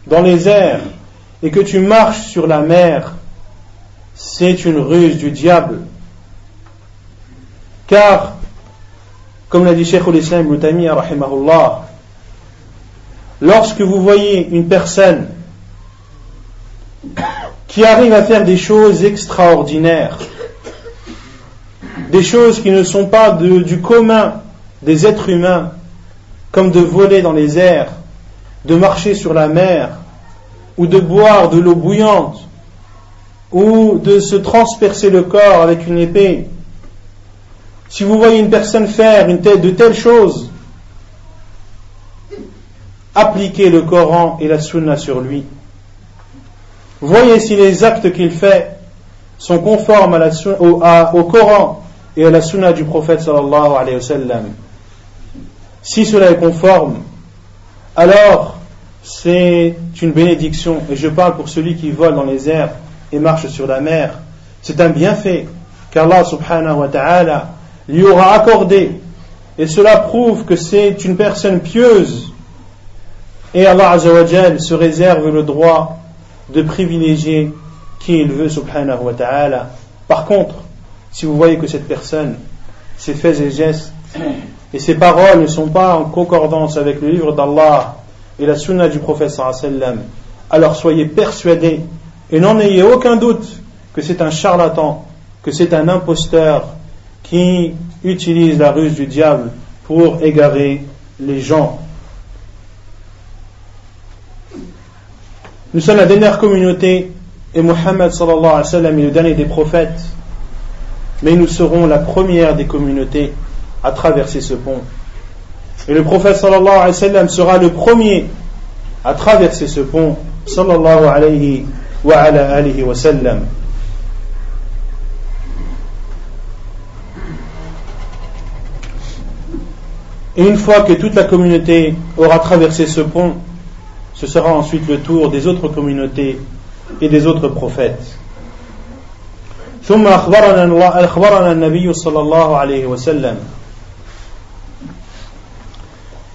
dans les airs et que tu marches sur la mer, c'est une ruse du diable. Car comme l'a dit Cheikh l'Islam Ibn Taymiyyah, lorsque vous voyez une personne qui arrive à faire des choses extraordinaires, des choses qui ne sont pas du commun des êtres humains, comme de voler dans les airs, de marcher sur la mer, ou de boire de l'eau bouillante, ou de se transpercer le corps avec une épée, si vous voyez une personne faire une telle, de telles choses, appliquez le Coran et la Sunna sur lui. Voyez si les actes qu'il fait sont conformes au, Coran et à la Sunna du prophète sallallahu alayhi wa sallam. Si cela est conforme, alors c'est une bénédiction. Et je parle pour celui qui vole dans les airs et marche sur la mer. C'est un bienfait qu'Allah subhanahu wa ta'ala lui aura accordé. Et cela prouve que c'est une personne pieuse. Et Allah Azzawajal se réserve le droit de privilégier qui il veut, subhanahu wa ta'ala. Par contre, si vous voyez que cette personne, ses faits et gestes et ses paroles ne sont pas en concordance avec le livre d'Allah et la sunna du prophète sallam, alors soyez persuadés et n'en ayez aucun doute que c'est un charlatan, que c'est un imposteur, qui utilise la ruse du diable pour égarer les gens. Nous sommes la dernière communauté et Mohammed sallallahu alayhi wa sallam est le dernier des prophètes, mais nous serons la première des communautés à traverser ce pont. Et le prophète sera le premier à traverser ce pont alayhi wa. Et une fois que toute la communauté aura traversé ce pont, ce sera ensuite le tour des autres communautés et des autres prophètes. ثم أخبرنا, أخبرنا النبي صلى الله عليه وسلم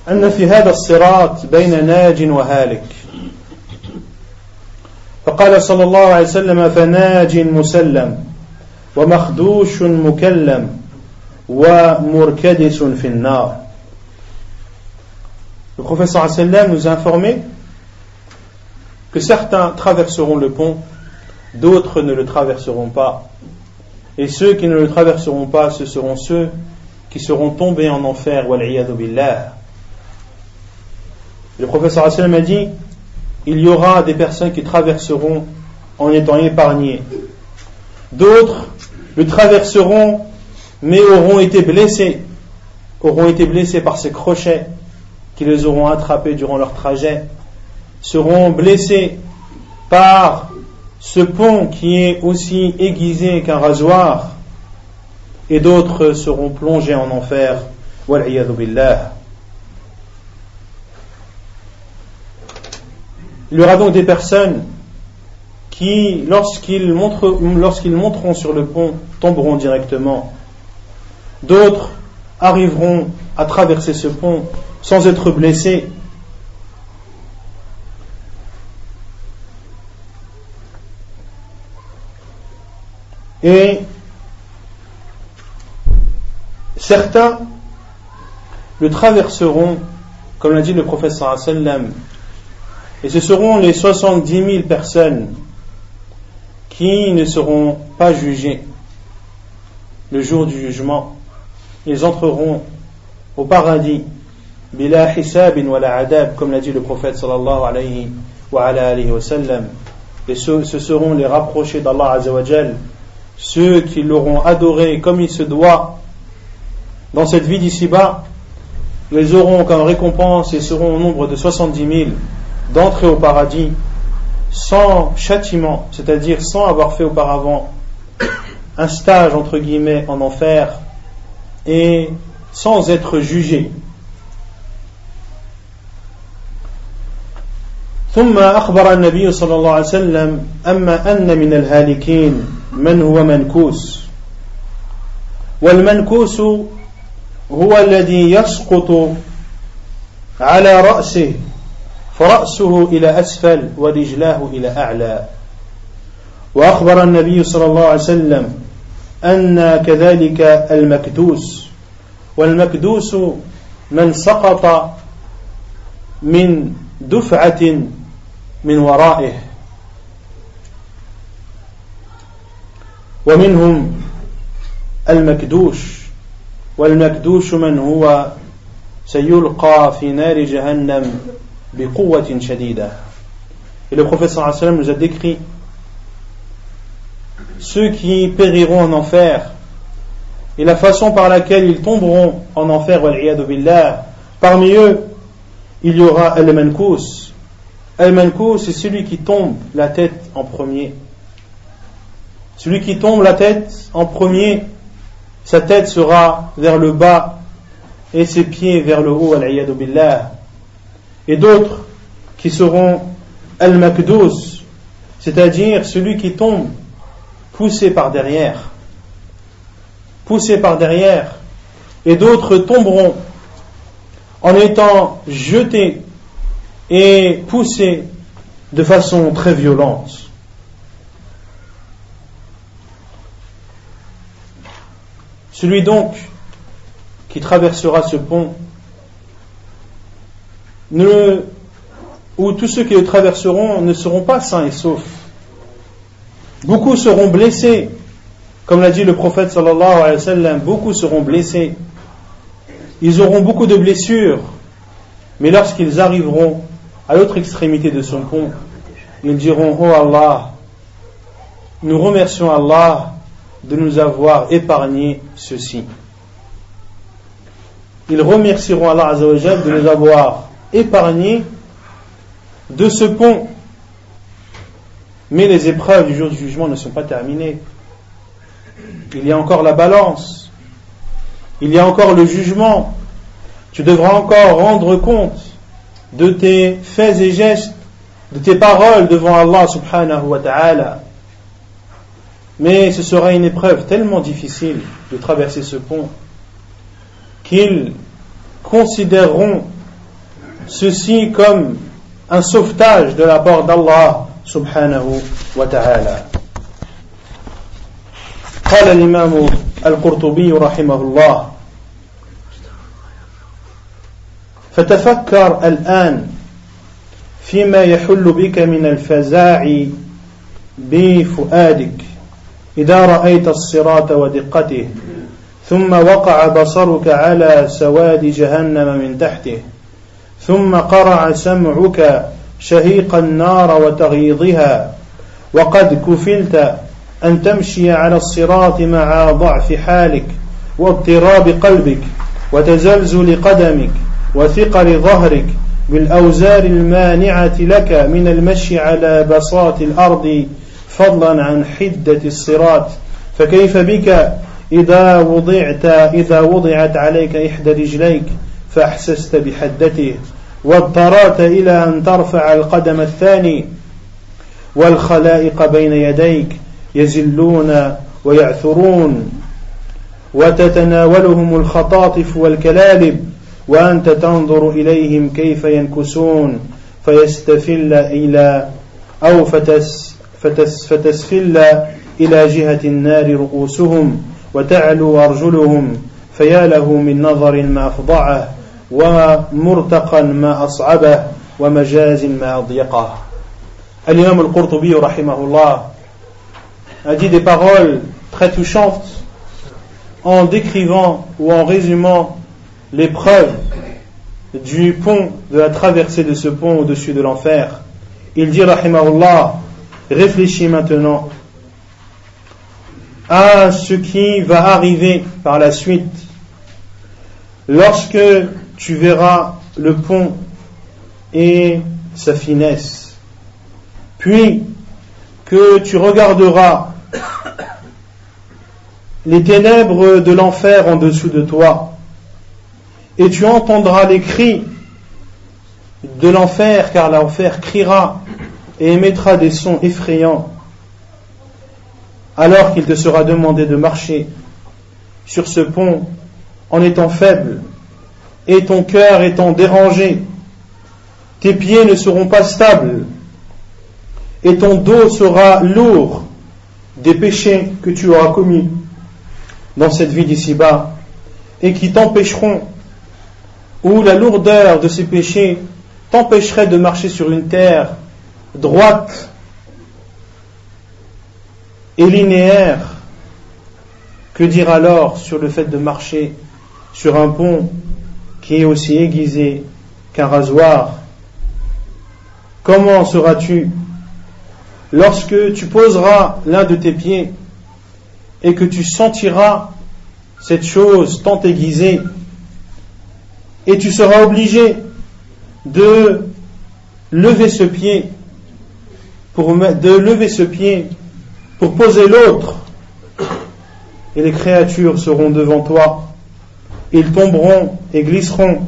أن في هذا الصراط بين ناج وهالك. فقال صلى الله عليه وسلم فناج مسلم ومخدوش مكلم ومركدس في النار. Le professeur nous a informé que certains traverseront le pont, d'autres ne le traverseront pas. Et ceux qui ne le traverseront pas, ce seront ceux qui seront tombés en enfer, billah. Le professeur sallam a dit il y aura des personnes qui traverseront en étant épargnées. D'autres le traverseront mais auront été blessés, auront été blessés par ces crochets qui les auront attrapés durant leur trajet, seront blessés par ce pont qui est aussi aiguisé qu'un rasoir, et d'autres seront plongés en enfer. billah. Il y aura donc des personnes qui, lorsqu'ils, monteront sur le pont, tomberont directement. D'autres arriveront à traverser ce pont sans être blessés. Et certains le traverseront, comme l'a dit le professeur sallam, et ce seront les 70 000 personnes qui ne seront pas jugées le jour du jugement. Ils entreront au paradis, bila adab, comme l'a dit le prophète. Et ce seront les rapprochés d'Allah azawajal, ceux qui l'auront adoré comme il se doit dans cette vie d'ici-bas, ils auront comme récompense et seront au nombre de 70 000 d'entrer au paradis sans châtiment, c'est-à-dire sans avoir fait auparavant un stage entre guillemets en enfer et sans être jugé. ثم أخبر النبي صلى الله عليه وسلم أما أن من الهالكين من هو منكوس. والمنكوس هو الذي يسقط على رأسه فرأسه إلى أسفل ورجلاه إلى أعلى. وأخبر النبي صلى الله عليه وسلم أن كذلك المكدوس. والمكدوس من سقط من دفعة من ورائه. ومنهم المكدوش والمكدوش من هو سيلقى في نار جهنم Et le prophète sallam nous a décrit ceux qui périront en enfer et la façon par laquelle ils tomberont en enfer, billah. Parmi eux, il y aura Al-Mankous. Al-Mankous, c'est celui qui tombe la tête en premier. Celui qui tombe la tête en premier, sa tête sera vers le bas et ses pieds vers le haut, billah et d'autres qui seront al-makdous, c'est-à-dire celui qui tombe poussé par derrière, poussé par derrière, et d'autres tomberont en étant jetés et poussés de façon très violente. Celui donc qui traversera ce pont où tous ceux qui le traverseront ne seront pas sains et saufs. Beaucoup seront blessés, comme l'a dit le prophète sallallahu alayhi wa sallam, beaucoup seront blessés. Ils auront beaucoup de blessures, mais lorsqu'ils arriveront à l'autre extrémité de son pont, ils diront Oh Allah, nous remercions Allah de nous avoir épargné ceci. Ils remercieront Allah de nous avoir épargnés de ce pont. Mais les épreuves du jour du jugement ne sont pas terminées. Il y a encore la balance. Il y a encore le jugement. Tu devras encore rendre compte de tes faits et gestes, de tes paroles devant Allah subhanahu wa ta'ala. Mais ce sera une épreuve tellement difficile de traverser ce pont qu'ils considéreront ceci comme un sauvetage de la part d'Allah subhanahu wa ta'ala. قال الإمام القرطبي رحمه الله فتفكر الآن فيما يحل بك من الفزاع بفؤادك إذا رأيت الصراط ودقته ثم وقع بصرك على سواد جهنم من تحته ثم قرع سمعك شهيق النار وتغيظها وقد كفلت أن تمشي على الصراط مع ضعف حالك واضطراب قلبك وتزلزل قدمك وثقل ظهرك بالأوزار المانعة لك من المشي على بساط الأرض فضلا عن حدة الصراط. فكيف بك؟ إذا وضعت إذا وضعت عليك إحدى رجليك فأحسست بحدته. واضطررت إلى أن ترفع القدم الثاني. والخلائق بين يديك يزلون ويعثرون. وتتناولهم الخطاطف والكلالب وأنت تنظر إليهم كيف ينكسون فيستفل إلى أو فتس فتس فتسفل إلى جهة النار رؤوسهم وتعلو أرجلهم فيا له من نظر ما أفضعه ومرتقا ما أصعبه ومجاز ما أضيقه الإمام القرطبي رحمه الله a dit des paroles très touchantes en décrivant ou en résumant l'épreuve du pont, de la traversée de ce pont au-dessus de l'enfer. Il dit, rahimahullah, réfléchis maintenant à ce qui va arriver par la suite. Lorsque tu verras le pont et sa finesse, puis que tu regarderas les ténèbres de l'enfer en dessous de toi, et tu entendras les cris de l'enfer, car l'enfer criera et émettra des sons effrayants, alors qu'il te sera demandé de marcher sur ce pont en étant faible et ton cœur étant dérangé, tes pieds ne seront pas stables et ton dos sera lourd des péchés que tu auras commis dans cette vie d'ici-bas et qui t'empêcheront ou la lourdeur de ces péchés t'empêcherait de marcher sur une terre droite et linéaire, que dire alors sur le fait de marcher sur un pont qui est aussi aiguisé qu'un rasoir? Comment seras-tu lorsque tu poseras l'un de tes pieds et que tu sentiras cette chose tant aiguisée? Et tu seras obligé de lever ce pied de lever ce pied pour poser l'autre. Et les créatures seront devant toi. Ils tomberont et glisseront.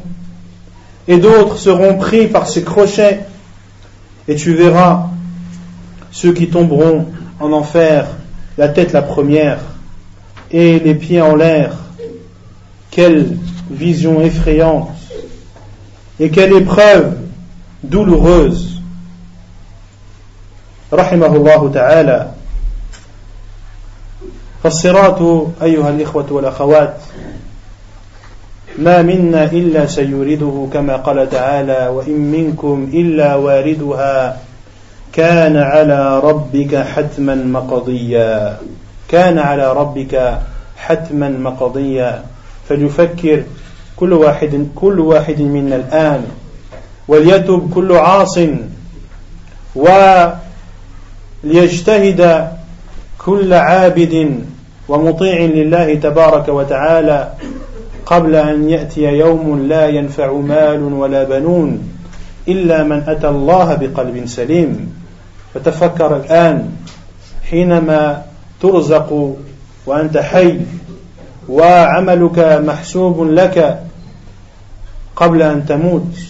Et d'autres seront pris par ces crochets. Et tu verras ceux qui tomberont en enfer la tête la première et les pieds en l'air. Quelle vision effrayante. Et quelle épreuve douloureuse. رحمه الله تعالى. فالصراط أيها الإخوة والأخوات ما منا إلا سيورده كما قال تعالى وإن منكم إلا واردها كان على ربك حتما مقضيا. كان على ربك حتما مقضيا. فليفكر كل واحد كل واحد منا الآن وليتب كل عاص وليجتهد كل عابد ومطيع لله تبارك وتعالى قبل أن يأتي يوم لا ينفع مال ولا بنون إلا من أتى الله بقلب سليم. فتفكر الآن حينما ترزق وأنت حي وعملك محسوب لك قبل أن تموت.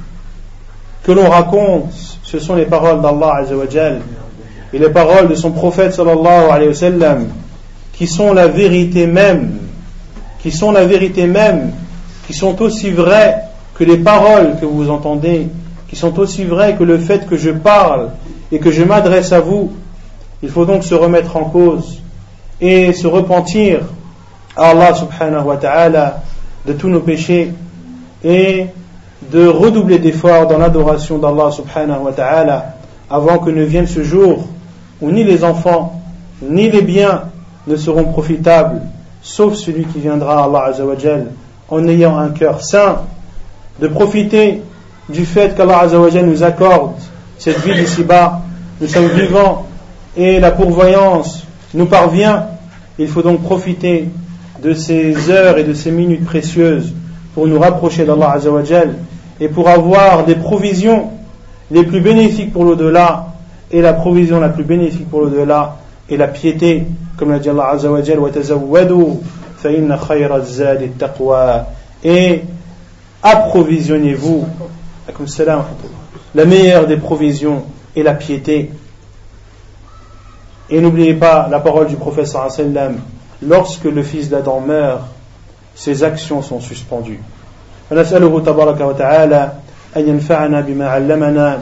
que l'on raconte, ce sont les paroles d'Allah Azzawajal et les paroles de son prophète sallallahu alayhi wa sallam qui sont la vérité même, qui sont la vérité même, qui sont aussi vraies que les paroles que vous entendez, qui sont aussi vraies que le fait que je parle et que je m'adresse à vous. Il faut donc se remettre en cause et se repentir à Allah subhanahu wa ta'ala de tous nos péchés et de redoubler d'efforts dans l'adoration d'Allah subhanahu wa ta'ala avant que ne vienne ce jour où ni les enfants ni les biens ne seront profitables sauf celui qui viendra Allah azawajal en ayant un cœur sain de profiter du fait qu'Allah azawajal nous accorde cette vie d'ici-bas. Nous sommes vivants et la pourvoyance nous parvient. Il faut donc profiter de ces heures et de ces minutes précieuses pour nous rapprocher d'Allah Azzawajal et pour avoir des provisions les plus bénéfiques pour l'au-delà et la provision la plus bénéfique pour l'au-delà et la piété comme l'a dit Allah Azzawajal et approvisionnez-vous. La meilleure des provisions est la piété. Et n'oubliez pas la parole du prophète lorsque le fils d'Adam meurt ses actions sont suspendues. فنسأله تبارك وتعالى أن ينفعنا بما علمنا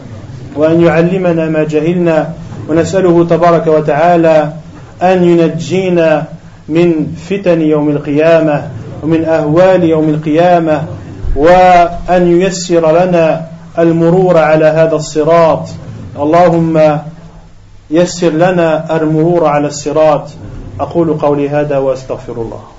وأن يعلمنا ما جهلنا ونسأله تبارك وتعالى أن ينجينا من فتن يوم القيامة ومن أهوال يوم القيامة وأن ييسر لنا المرور على هذا الصراط. اللهم يسر لنا المرور على الصراط. أقول قولي هذا وأستغفر الله.